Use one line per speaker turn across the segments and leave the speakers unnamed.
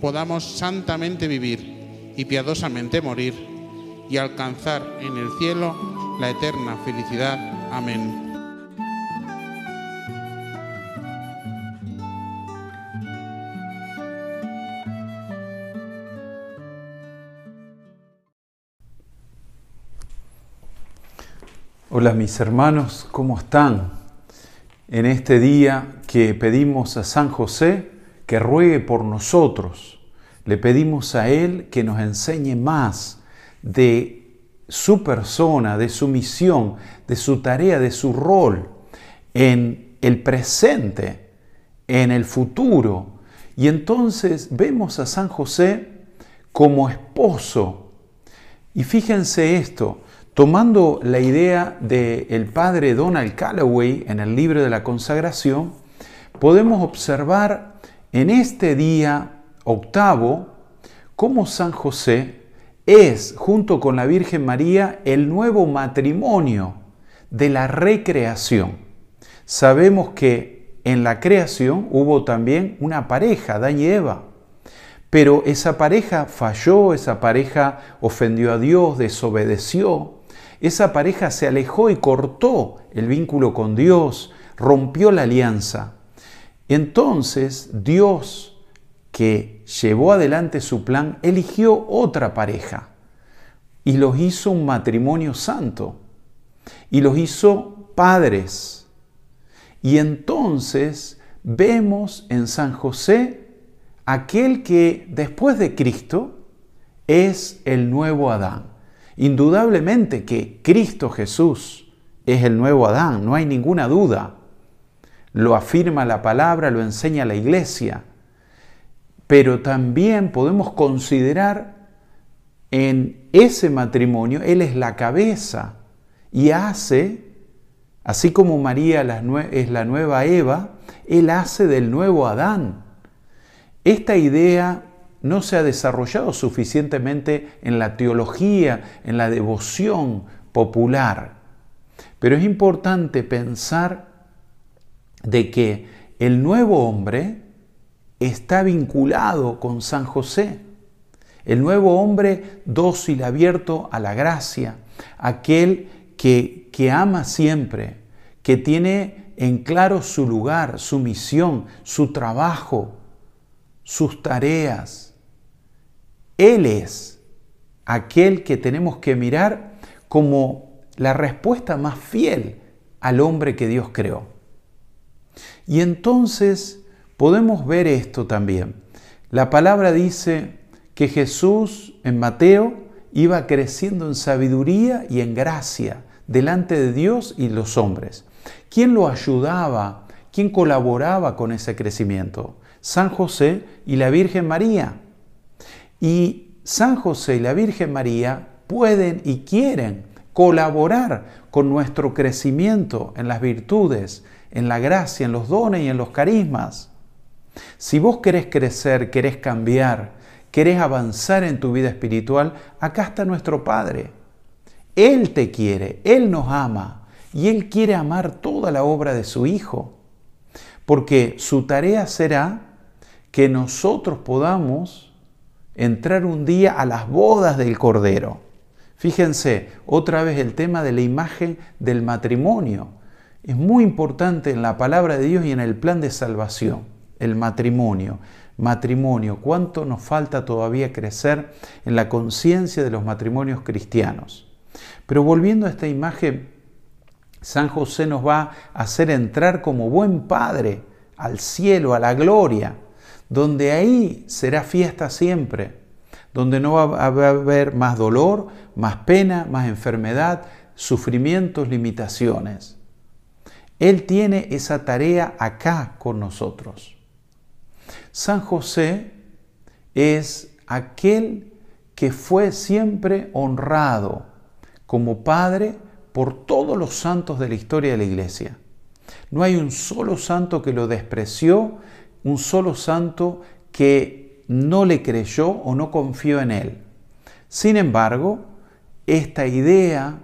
podamos santamente vivir y piadosamente morir y alcanzar en el cielo la eterna felicidad. Amén.
Hola mis hermanos, ¿cómo están? En este día que pedimos a San José que ruegue por nosotros, le pedimos a Él que nos enseñe más de su persona, de su misión, de su tarea, de su rol en el presente, en el futuro. Y entonces vemos a San José como esposo. Y fíjense esto, Tomando la idea del padre Donald Calloway en el libro de la consagración, podemos observar en este día octavo cómo San José es, junto con la Virgen María, el nuevo matrimonio de la recreación. Sabemos que en la creación hubo también una pareja, Adán y Eva, pero esa pareja falló, esa pareja ofendió a Dios, desobedeció, esa pareja se alejó y cortó el vínculo con Dios, rompió la alianza. Entonces Dios, que llevó adelante su plan, eligió otra pareja y los hizo un matrimonio santo y los hizo padres. Y entonces vemos en San José aquel que después de Cristo es el nuevo Adán. Indudablemente que Cristo Jesús es el nuevo Adán, no hay ninguna duda. Lo afirma la palabra, lo enseña la iglesia. Pero también podemos considerar en ese matrimonio, Él es la cabeza y hace, así como María es la nueva Eva, Él hace del nuevo Adán. Esta idea no se ha desarrollado suficientemente en la teología, en la devoción popular. Pero es importante pensar de que el nuevo hombre está vinculado con San José. El nuevo hombre dócil, abierto a la gracia, aquel que, que ama siempre, que tiene en claro su lugar, su misión, su trabajo, sus tareas él es aquel que tenemos que mirar como la respuesta más fiel al hombre que Dios creó. Y entonces podemos ver esto también. La palabra dice que Jesús en Mateo iba creciendo en sabiduría y en gracia delante de Dios y los hombres. ¿Quién lo ayudaba? ¿Quién colaboraba con ese crecimiento? San José y la Virgen María. Y San José y la Virgen María pueden y quieren colaborar con nuestro crecimiento en las virtudes, en la gracia, en los dones y en los carismas. Si vos querés crecer, querés cambiar, querés avanzar en tu vida espiritual, acá está nuestro Padre. Él te quiere, Él nos ama y Él quiere amar toda la obra de su Hijo. Porque su tarea será que nosotros podamos entrar un día a las bodas del Cordero. Fíjense, otra vez el tema de la imagen del matrimonio. Es muy importante en la palabra de Dios y en el plan de salvación, el matrimonio. Matrimonio, cuánto nos falta todavía crecer en la conciencia de los matrimonios cristianos. Pero volviendo a esta imagen, San José nos va a hacer entrar como buen padre al cielo, a la gloria, donde ahí será fiesta siempre, donde no va a haber más dolor, más pena, más enfermedad, sufrimientos, limitaciones. Él tiene esa tarea acá con nosotros. San José es aquel que fue siempre honrado como padre por todos los santos de la historia de la iglesia. No hay un solo santo que lo despreció, un solo santo que no le creyó o no confió en él. Sin embargo, esta idea,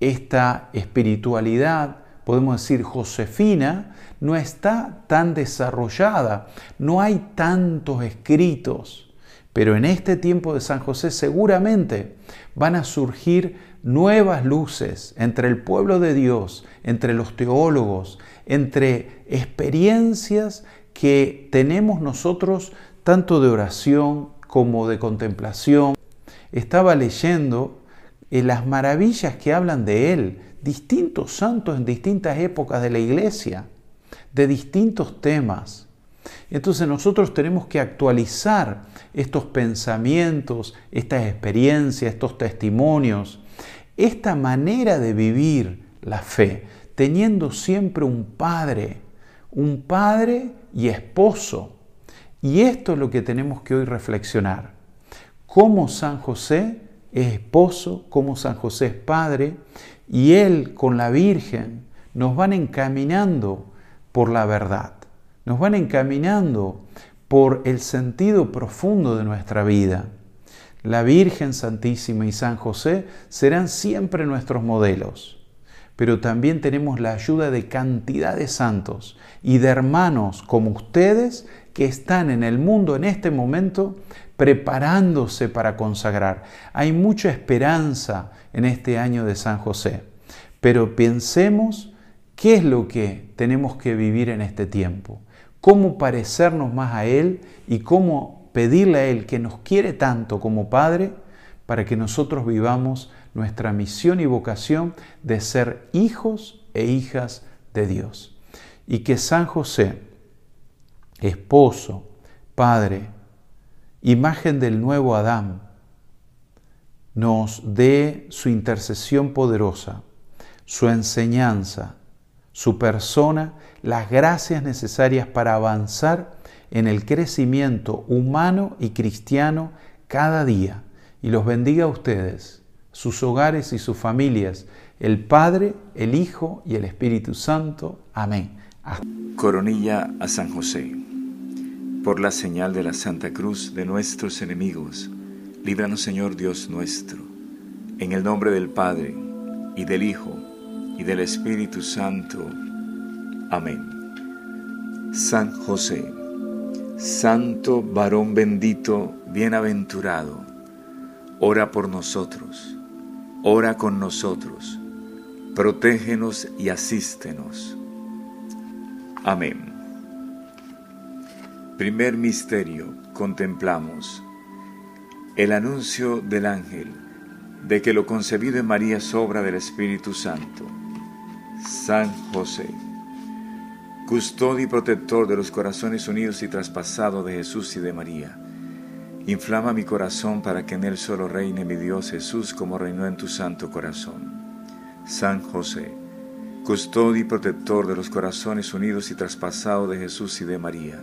esta espiritualidad, podemos decir josefina, no está tan desarrollada, no hay tantos escritos, pero en este tiempo de San José seguramente van a surgir nuevas luces entre el pueblo de Dios, entre los teólogos, entre experiencias que tenemos nosotros tanto de oración como de contemplación. Estaba leyendo en eh, las maravillas que hablan de Él, distintos santos en distintas épocas de la iglesia, de distintos temas. Entonces nosotros tenemos que actualizar estos pensamientos, estas experiencias, estos testimonios, esta manera de vivir la fe, teniendo siempre un padre, un padre y esposo. Y esto es lo que tenemos que hoy reflexionar. Cómo San José es esposo, cómo San José es padre, y Él con la Virgen nos van encaminando por la verdad, nos van encaminando por el sentido profundo de nuestra vida. La Virgen Santísima y San José serán siempre nuestros modelos, pero también tenemos la ayuda de cantidad de santos y de hermanos como ustedes que están en el mundo en este momento preparándose para consagrar. Hay mucha esperanza en este año de San José, pero pensemos qué es lo que tenemos que vivir en este tiempo, cómo parecernos más a Él y cómo pedirle a Él que nos quiere tanto como Padre para que nosotros vivamos nuestra misión y vocación de ser hijos e hijas de Dios. Y que San José, esposo, Padre, imagen del nuevo Adán, nos dé su intercesión poderosa, su enseñanza, su persona, las gracias necesarias para avanzar en el crecimiento humano y cristiano cada día y los bendiga a ustedes, sus hogares y sus familias, el Padre, el Hijo y el Espíritu Santo. Amén.
Coronilla a San José. Por la señal de la Santa Cruz de nuestros enemigos, líbranos Señor Dios nuestro, en el nombre del Padre, y del Hijo, y del Espíritu Santo. Amén. San José Santo varón bendito, bienaventurado, ora por nosotros, ora con nosotros, protégenos y asístenos. Amén. Primer misterio, contemplamos el anuncio del ángel de que lo concebido en María es obra del Espíritu Santo. San José custodio y protector de los corazones unidos y traspasados de Jesús y de María. Inflama mi corazón para que en él solo reine mi Dios Jesús como reinó en tu santo corazón. San José, custodio y protector de los corazones unidos y traspasados de Jesús y de María.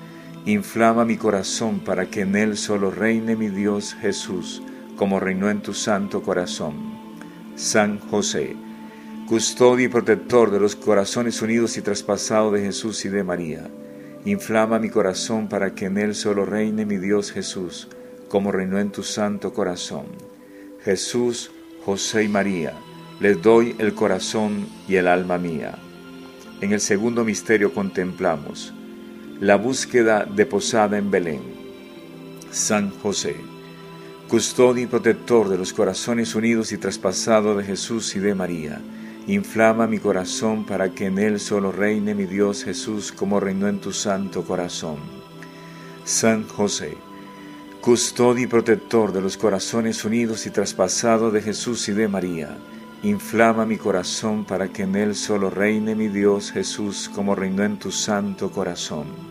inflama mi corazón para que en él solo reine mi Dios Jesús, como reinó en tu santo corazón. San José, custodio y protector de los corazones unidos y traspasados de Jesús y de María, inflama mi corazón para que en él solo reine mi Dios Jesús, como reinó en tu santo corazón. Jesús, José y María, les doy el corazón y el alma mía. En el segundo misterio contemplamos la búsqueda de posada en Belén. San José, custodio y protector de los corazones unidos y traspasados de Jesús y de María, Inflama mi corazón para que en él solo reine mi Dios Jesús como reinó en tu santo corazón. San José, custodio y protector de los corazones unidos y traspasados de Jesús y de María, inflama mi corazón para que en él solo reine mi Dios Jesús como reinó en tu santo corazón.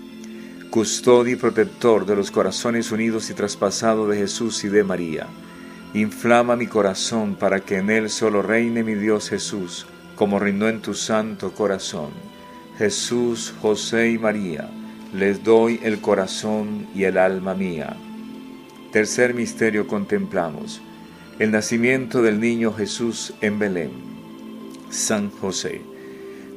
custodio y protector de los corazones unidos y traspasados de Jesús y de María, Inflama mi corazón para que en él solo reine mi Dios Jesús, como reinó en tu santo corazón. Jesús, José y María, les doy el corazón y el alma mía. Tercer misterio contemplamos. El nacimiento del niño Jesús en Belén. San José,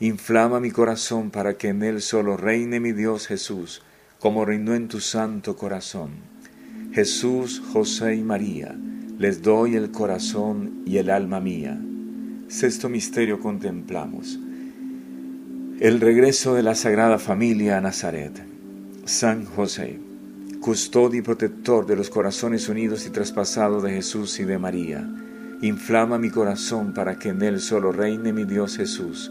inflama mi corazón para que en él solo reine mi Dios Jesús, como reinó en tu santo corazón. Jesús, José y María, les doy el corazón y el alma mía. Sexto misterio contemplamos. El regreso de la Sagrada Familia a Nazaret. San José, custodio y protector de los corazones unidos y traspasados de Jesús y de María, inflama mi corazón para que en él solo reine mi Dios Jesús,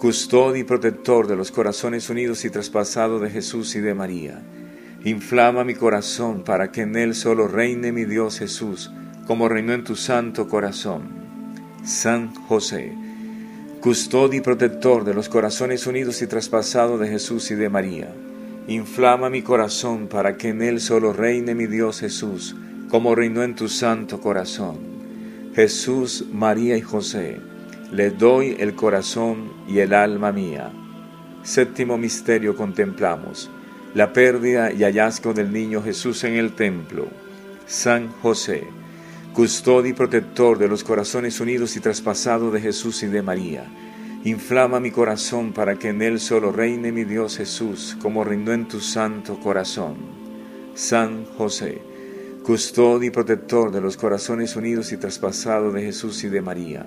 custodio y protector de los corazones unidos y traspasados de Jesús y de María, Inflama mi corazón para que en él solo reine mi Dios Jesús, como reinó en tu santo corazón. San José, custodio y protector de los corazones unidos y traspasados de Jesús y de María, Inflama mi corazón para que en él solo reine mi Dios Jesús, como reinó en tu santo corazón. Jesús, María y José, le doy el corazón y el alma mía. Séptimo misterio contemplamos, la pérdida y hallazgo del niño Jesús en el templo. San José, custodio y protector de los corazones unidos y traspasados de Jesús y de María. Inflama mi corazón para que en él solo reine mi Dios Jesús, como reinó en tu santo corazón. San José, custodio y protector de los corazones unidos y traspasados de Jesús y de María.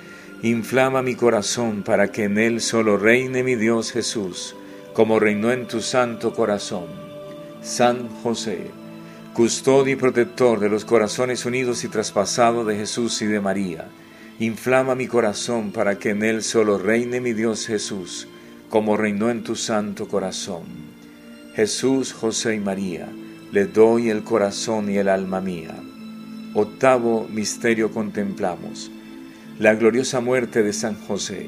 inflama mi corazón para que en él solo reine mi Dios Jesús, como reinó en tu santo corazón. San José, custodio y protector de los corazones unidos y traspasados de Jesús y de María, inflama mi corazón para que en él solo reine mi Dios Jesús, como reinó en tu santo corazón. Jesús, José y María, le doy el corazón y el alma mía. Octavo misterio contemplamos, la gloriosa muerte de San José,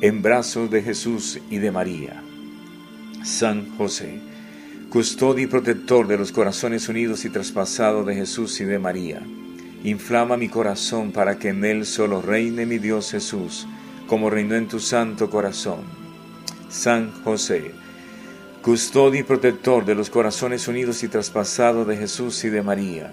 en brazos de Jesús y de María. San José, custodio y protector de los corazones unidos y traspasados de Jesús y de María. Inflama mi corazón para que en él solo reine mi Dios Jesús, como reinó en tu santo corazón. San José, custodio y protector de los corazones unidos y traspasados de Jesús y de María.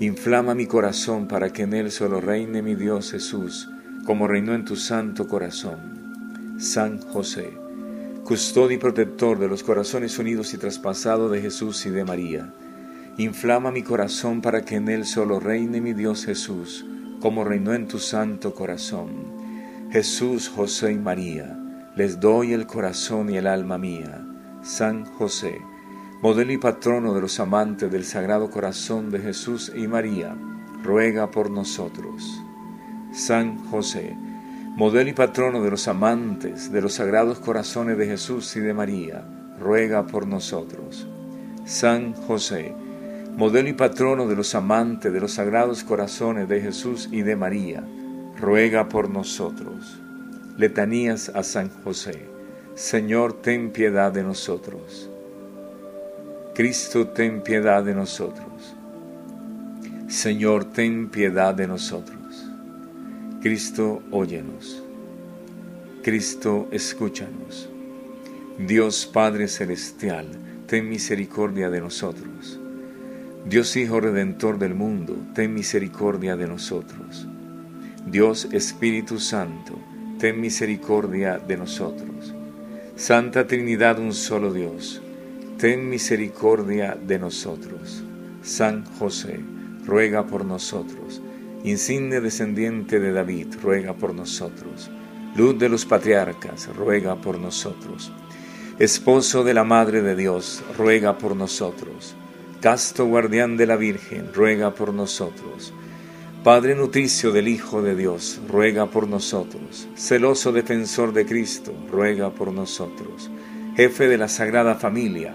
Inflama mi corazón para que en él solo reine mi Dios Jesús, como reinó en tu santo corazón. San José, custodio y protector de los corazones unidos y traspasados de Jesús y de María. Inflama mi corazón para que en él solo reine mi Dios Jesús, como reinó en tu santo corazón. Jesús, José y María, les doy el corazón y el alma mía. San José, modelo y patrono de los amantes del Sagrado Corazón de Jesús y María, ruega por nosotros. San José, modelo y patrono de los amantes de los sagrados corazones de Jesús y de María, ruega por nosotros. San José, modelo y patrono de los amantes de los sagrados corazones de Jesús y de María, ruega por nosotros. Letanías a San José. Señor, ten piedad de nosotros. Cristo, ten piedad de nosotros. Señor, ten piedad de nosotros. Cristo, óyenos. Cristo, escúchanos. Dios Padre Celestial, ten misericordia de nosotros. Dios Hijo Redentor del mundo, ten misericordia de nosotros. Dios Espíritu Santo, ten misericordia de nosotros. Santa Trinidad, un solo Dios, ten misericordia de nosotros. San José, ruega por nosotros insigne descendiente de David, ruega por nosotros. luz de los patriarcas, ruega por nosotros. Esposo de la Madre de Dios, ruega por nosotros. Casto guardián de la Virgen, ruega por nosotros. Padre nutricio del Hijo de Dios, ruega por nosotros. Celoso defensor de Cristo, ruega por nosotros. Jefe de la Sagrada Familia,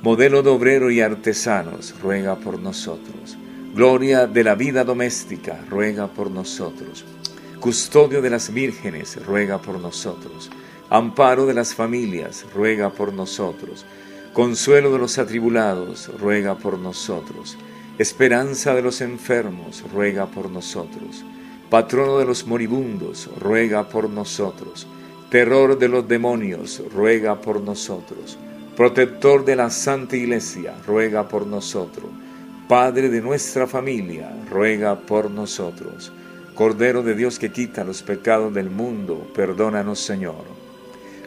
Modelo de obrero y artesanos, ruega por nosotros. Gloria de la vida doméstica, ruega por nosotros. Custodio de las vírgenes, ruega por nosotros. Amparo de las familias, ruega por nosotros. Consuelo de los atribulados, ruega por nosotros. Esperanza de los enfermos, ruega por nosotros. Patrono de los moribundos, ruega por nosotros. Terror de los demonios, ruega por nosotros. Protector de la Santa Iglesia, ruega por nosotros. Padre de nuestra familia, ruega por nosotros. Cordero de Dios que quita los pecados del mundo, perdónanos Señor.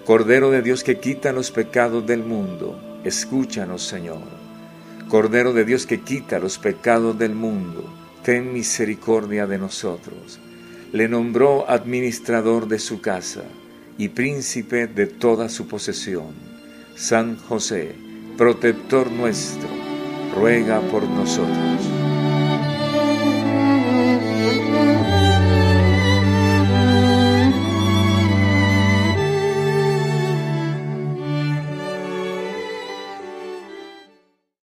Cordero de Dios que quita los pecados del mundo, escúchanos Señor. Cordero de Dios que quita los pecados del mundo, ten misericordia de nosotros. Le nombró administrador de su casa y príncipe de toda su posesión. San José, protector nuestro, ruega por nosotros.